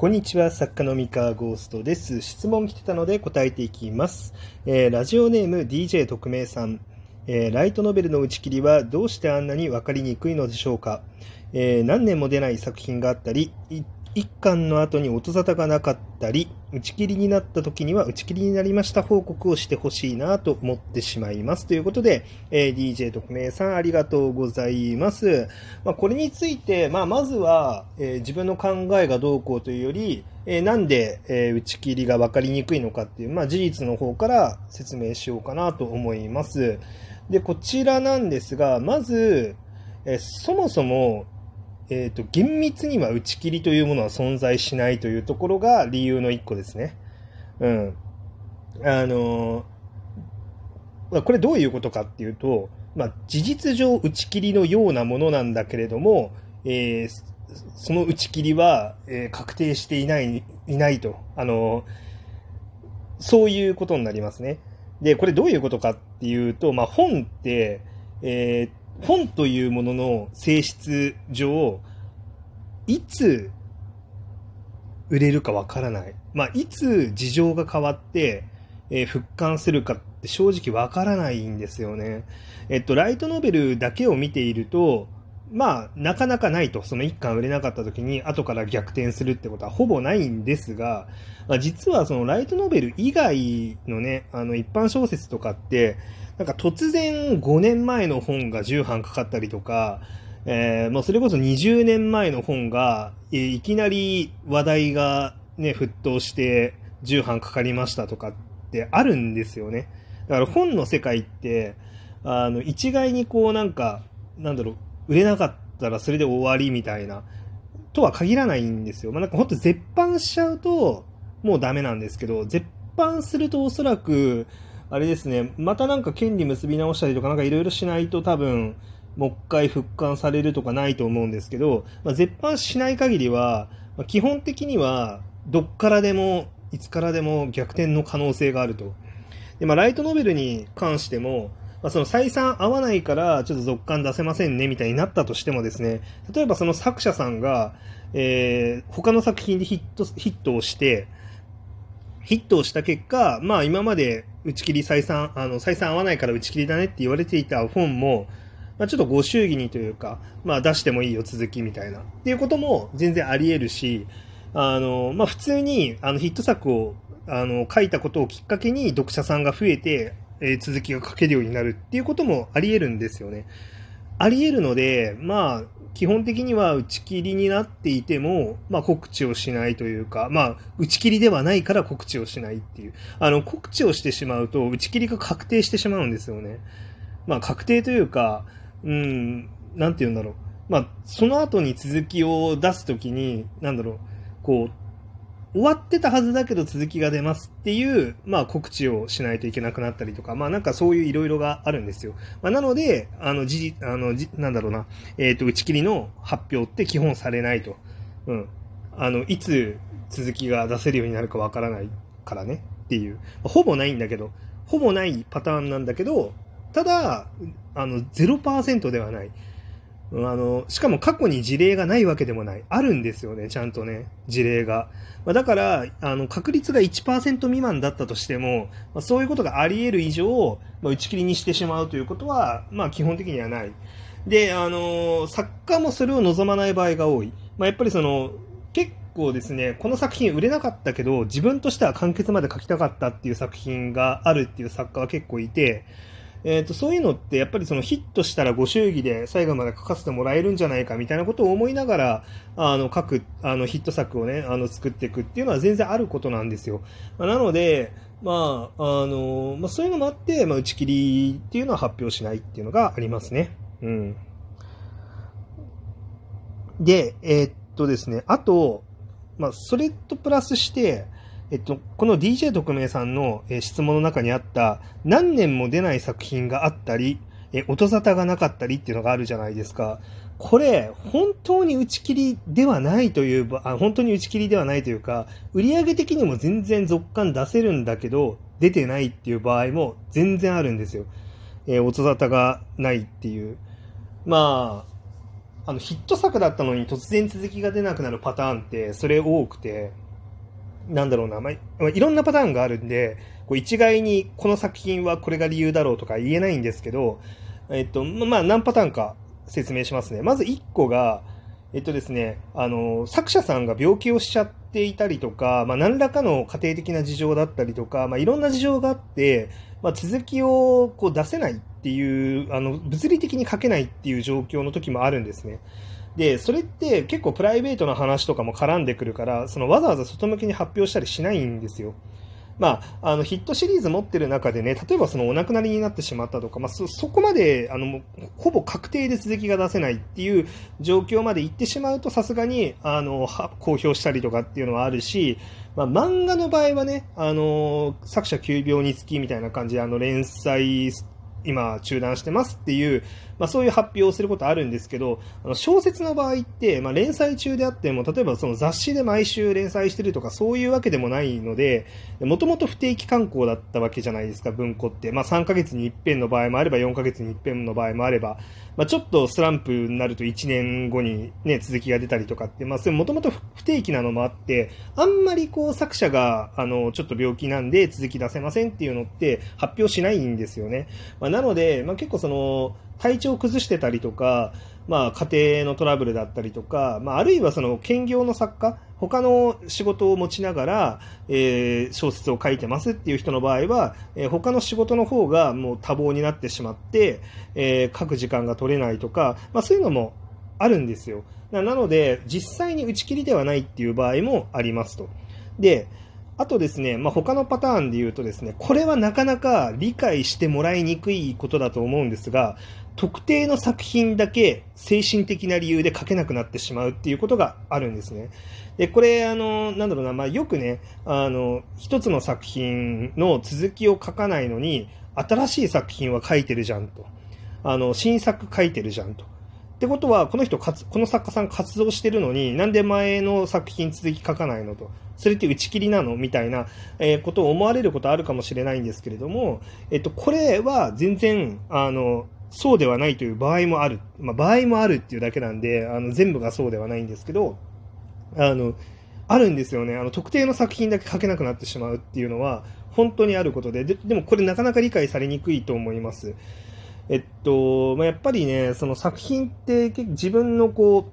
こんにちは、作家の三河ゴーストです。質問来てたので答えていきます。えー、ラジオネーム DJ 特命さん。えー、ライトノベルの打ち切りはどうしてあんなにわかりにくいのでしょうか、えー、何年も出ない作品があったり、一巻の後に音沙汰がなかったり、打ち切りになった時には打ち切りになりました報告をしてほしいなと思ってしまいます。ということで、えー、DJ 特命さんありがとうございます。まあ、これについて、まあ、まずは、えー、自分の考えがどうこうというより、えー、なんで、え打ち切りが分かりにくいのかっていう、まあ、事実の方から説明しようかなと思います。で、こちらなんですが、まず、えそもそもえっ、ー、と、厳密には打ち切りというものは存在しないというところが理由の一個ですね。うん。あのー、これどういうことかっていうと、まあ、事実上打ち切りのようなものなんだけれども、えー、その打ち切りは、えー、確定していない、いないと。あのそういうことになりますね。で、これどういうことかっていうと、まあ、本って、えー、本というものの性質上、いつ売れるかわからない。まあ、いつ事情が変わって、えー、復刊するかって正直わからないんですよね。えっと、ライトノベルだけを見ていると、まあ、なかなかないと。その一巻売れなかった時に後から逆転するってことはほぼないんですが、ま、実はそのライトノベル以外のね、あの一般小説とかって、なんか突然5年前の本が10版かかったりとか、えー、もうそれこそ20年前の本が、え、いきなり話題がね、沸騰して10版かかりましたとかってあるんですよね。だから本の世界って、あの、一概にこうなんか、なんだろう、売れなかったらそれで終わりみたいな、とは限らないんですよ。まあ、なんかほんと絶版しちゃうと、もうダメなんですけど、絶版するとおそらく、あれですね、またなんか権利結び直したりとか、なんかいろいろしないと多分、もう一回復刊されるとかないと思うんですけど、まあ、絶版しない限りは、まあ、基本的には、どっからでも、いつからでも逆転の可能性があると。で、まあ、ライトノベルに関しても、まあ、その採算合わないから、ちょっと続刊出せませんね、みたいになったとしてもですね、例えばその作者さんが、えー、他の作品でヒット、ヒットをして、ヒットをした結果、まあ今まで打ち切り採算、あの、採算合わないから打ち切りだねって言われていた本も、まあ、ちょっとご祝儀にというか、まあ出してもいいよ続きみたいな。っていうことも全然あり得るし、あの、まあ普通にあのヒット作をあの書いたことをきっかけに読者さんが増えて、えー、続きが書けるようになるっていうこともあり得るんですよね。あり得るので、まあ、基本的には打ち切りになっていても、まあ、告知をしないというか、まあ、打ち切りではないから告知をしないっていう。あの、告知をしてしまうと、打ち切りが確定してしまうんですよね。まあ、確定というか、うん、なんて言うんだろう。まあ、その後に続きを出すときに、なんだろう、こう、終わってたはずだけど続きが出ますっていう、まあ告知をしないといけなくなったりとか、まあなんかそういういろいろがあるんですよ。まあなので、あの、じ、あの、じ、なんだろうな、えっ、ー、と、打ち切りの発表って基本されないと。うん。あの、いつ続きが出せるようになるかわからないからねっていう。ほぼないんだけど、ほぼないパターンなんだけど、ただ、あの、0%ではない。あの、しかも過去に事例がないわけでもない。あるんですよね、ちゃんとね、事例が。まあ、だから、あの、確率が1%未満だったとしても、まあ、そういうことがあり得る以上、まあ、打ち切りにしてしまうということは、まあ、基本的にはない。で、あの、作家もそれを望まない場合が多い。まあ、やっぱりその、結構ですね、この作品売れなかったけど、自分としては完結まで書きたかったっていう作品があるっていう作家は結構いて、えーと、そういうのってやっぱりそのヒットしたらご祝儀で最後まで書かせてもらえるんじゃないかみたいなことを思いながらあの書くあのヒット作をねあの作っていくっていうのは全然あることなんですよ。まあ、なので、まああのまあ、そういうのもあって、まあ、打ち切りっていうのは発表しないっていうのがありますね。うん、で、えー、っとですね、あと、まあ、それとプラスして、えっと、この DJ 特命さんの、え質問の中にあった何年も出ない作品があったり、え音沙汰がなかったりっていうのがあるじゃないですか。これ、本当に打ち切りではないというあ、本当に打ち切りではないというか、売上的にも全然続刊出せるんだけど、出てないっていう場合も全然あるんですよ。えー、音沙汰がないっていう。まあ、あのヒット作だったのに突然続きが出なくなるパターンってそれ多くて、なんだろうな、まあ、いろんなパターンがあるんで、こう一概にこの作品はこれが理由だろうとか言えないんですけど、えっと、まあ何パターンか説明しますね。まず1個が、えっとですね、あの、作者さんが病気をしちゃっていたりとか、まあ、何らかの家庭的な事情だったりとか、まあ、いろんな事情があって、まあ、続きをこう出せないっていう、あの、物理的に書けないっていう状況の時もあるんですね。で、それって結構プライベートな話とかも絡んでくるから、そのわざわざ外向けに発表したりしないんですよ。まあ、あのヒットシリーズ持ってる中でね、例えばそのお亡くなりになってしまったとか、まあ、そそこまであのほぼ確定で続きが出せないっていう状況まで行ってしまうと、さすがにあの公表したりとかっていうのはあるし、まあ、漫画の場合はね、あの作者急病につきみたいな感じであの連載今中断してますっていう、まあ、そういう発表をすることあるんですけど、あの小説の場合って、まあ、連載中であっても、例えばその雑誌で毎週連載してるとかそういうわけでもないので、もともと不定期刊行だったわけじゃないですか、文庫って。まあ、3ヶ月に一遍の場合もあれば、4ヶ月に一遍の場合もあれば、まあ、ちょっとスランプになると1年後にね、続きが出たりとかって、まあ、それもともと不定期なのもあって、あんまりこう作者が、あの、ちょっと病気なんで続き出せませんっていうのって発表しないんですよね。まあ、なので、まあ、結構その、体調を崩してたりとか、まあ、家庭のトラブルだったりとか、まあ、あるいはその兼業の作家、他の仕事を持ちながら、えー、小説を書いてますっていう人の場合は、えー、他の仕事の方がもう多忙になってしまって、えー、書く時間が取れないとか、まあ、そういうのもあるんですよ。なので、実際に打ち切りではないっていう場合もありますと。で、あとですね、まあ、他のパターンで言うとですね、これはなかなか理解してもらいにくいことだと思うんですが、特定の作品だけ精神的な理由で書けなくなってしまうっていうことがあるんですね。で、これ、あの、なんだろうな、まあ、よくね、あの、一つの作品の続きを書かないのに、新しい作品は書いてるじゃんと。あの、新作書いてるじゃんと。ってことは、この人この作家さん活動してるのに、なんで前の作品続き書かないのと。それって打ち切りなのみたいな、え、ことを思われることあるかもしれないんですけれども、えっと、これは全然、あの、そうではないという場合もある。まあ、場合もあるっていうだけなんで、あの、全部がそうではないんですけど、あの、あるんですよね。あの、特定の作品だけ書けなくなってしまうっていうのは、本当にあることで、ででもこれなかなか理解されにくいと思います。えっと、まあ、やっぱりね、その作品って自分のこ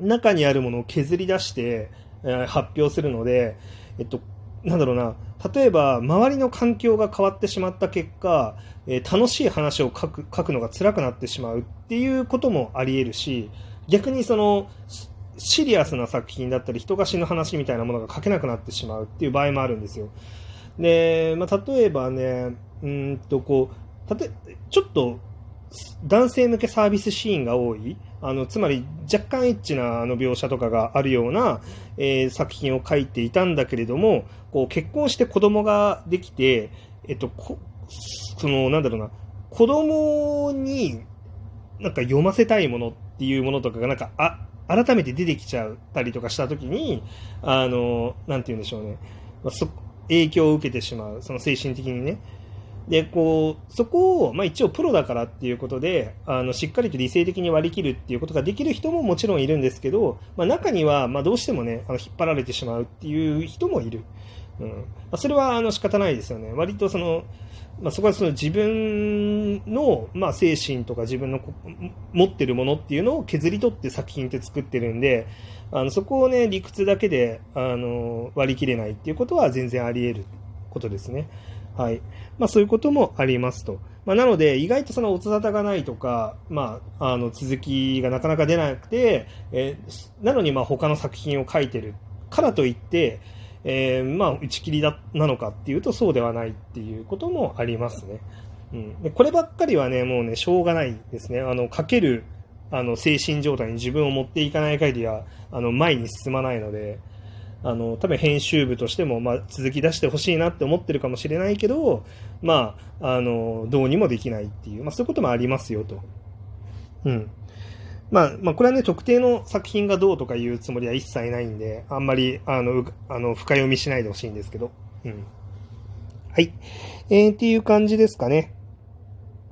う、中にあるものを削り出して、えー、発表するので、えっと、なんだろうな、例えば周りの環境が変わってしまった結果、えー、楽しい話を書く書くのが辛くなってしまうっていうこともあり得るし、逆にその、シリアスな作品だったり人が死ぬ話みたいなものが書けなくなってしまうっていう場合もあるんですよ。で、まあ、例えばね、うんとこう、たてちょっと男性向けサービスシーンが多い、あのつまり若干エッチなあの描写とかがあるような、えー、作品を書いていたんだけれども、こう結婚して子供ができて、えっと、そのなんだろうな、子供になんか読ませたいものっていうものとかがなんかあ改めて出てきちゃったりとかしたときに、あの、なんて言うんでしょうね、まあ、そ影響を受けてしまう、その精神的にね。で、こう、そこを、まあ一応プロだからっていうことで、あの、しっかりと理性的に割り切るっていうことができる人ももちろんいるんですけど、まあ中には、まあどうしてもね、あの引っ張られてしまうっていう人もいる。うん。まあ、それは、あの、仕方ないですよね。割とその、まあ、そこはその自分の、まあ、精神とか自分の持ってるものっていうのを削り取って作品って作ってるんで、あのそこをね、理屈だけであの割り切れないっていうことは全然あり得ることですね。はい。まあそういうこともありますと。まあなので、意外とその音沙汰がないとか、まあ、あの続きがなかなか出なくて、えー、なのにまあ他の作品を書いてるからといって、えー、まあ打ち切りだなのかっていうとそうではないっていうこともありますね。うん。でこればっかりはね、もうね、しょうがないですね。あの、書ける、あの、精神状態に自分を持っていかない限りは、あの、前に進まないので、あの、多分編集部としても、まあ、続き出してほしいなって思ってるかもしれないけど、まあ、あの、どうにもできないっていう、まあ、そういうこともありますよと。うん。まあ、まあ、これはね、特定の作品がどうとかいうつもりは一切ないんで、あんまり、あの、あの深読みしないでほしいんですけど。うん。はい。えー、っていう感じですかね。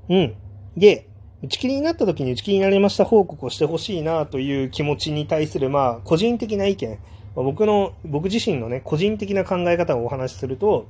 うん。で、打ち切りになった時に打ち切りになりました報告をしてほしいなという気持ちに対する、まあ、個人的な意見、まあ、僕の、僕自身のね、個人的な考え方をお話しすると、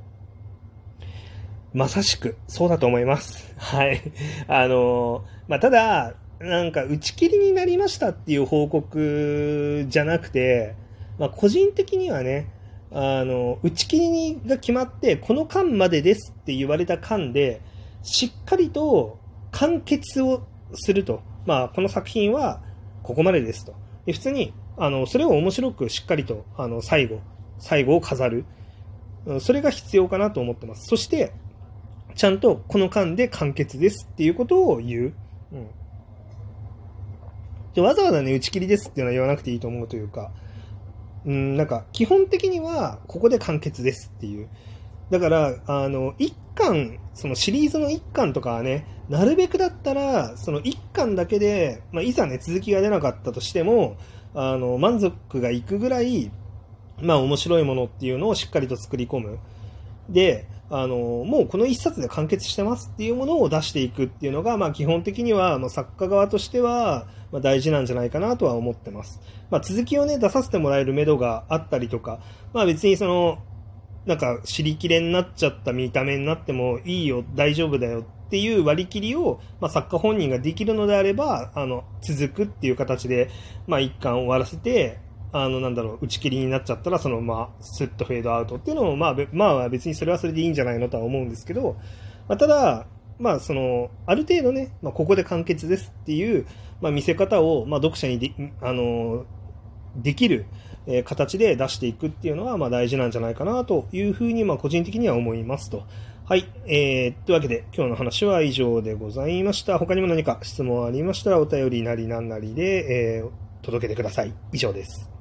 まさしく、そうだと思います。はい。あのまあ、ただ、なんか打ち切りになりましたっていう報告じゃなくて、まあ、個人的にはね、あの、打ち切りが決まって、この間までですって言われた間で、しっかりと完結をすると。まあ、この作品はここまでですと。普通に、あの、それを面白くしっかりと、あの、最後、最後を飾る。それが必要かなと思ってます。そして、ちゃんとこの間で完結ですっていうことを言う。うん。でわざわざね、打ち切りですっていうのは言わなくていいと思うというか、うん、なんか、基本的には、ここで完結ですっていう。だから、あの、一巻、そのシリーズの一巻とかはね、なるべくだったら、その一巻だけで、まあ、いざね、続きが出なかったとしても、あの、満足がいくぐらい、まあ、面白いものっていうのをしっかりと作り込む。で、あの、もうこの一冊で完結してますっていうものを出していくっていうのが、まあ基本的には、まあ、作家側としては、まあ、大事なんじゃないかなとは思ってます。まあ続きをね、出させてもらえる目処があったりとか、まあ別にその、なんか、尻切れになっちゃった見た目になってもいいよ、大丈夫だよっていう割り切りを、まあ、作家本人ができるのであれば、あの、続くっていう形で、まあ、一巻終わらせて、あの、なんだろう、打ち切りになっちゃったら、そのまま、スッとフェードアウトっていうのも、まあ、まあ、別にそれはそれでいいんじゃないのとは思うんですけど、まあ、ただ、まあ、その、ある程度ね、まあ、ここで完結ですっていう、まあ、見せ方を、まあ、読者にで、あの、できる、え、形で出していくっていうのは、ま、大事なんじゃないかなというふうに、ま、個人的には思いますと。はい。えー、というわけで、今日の話は以上でございました。他にも何か質問ありましたら、お便りなりなんなりで、えー、届けてください。以上です。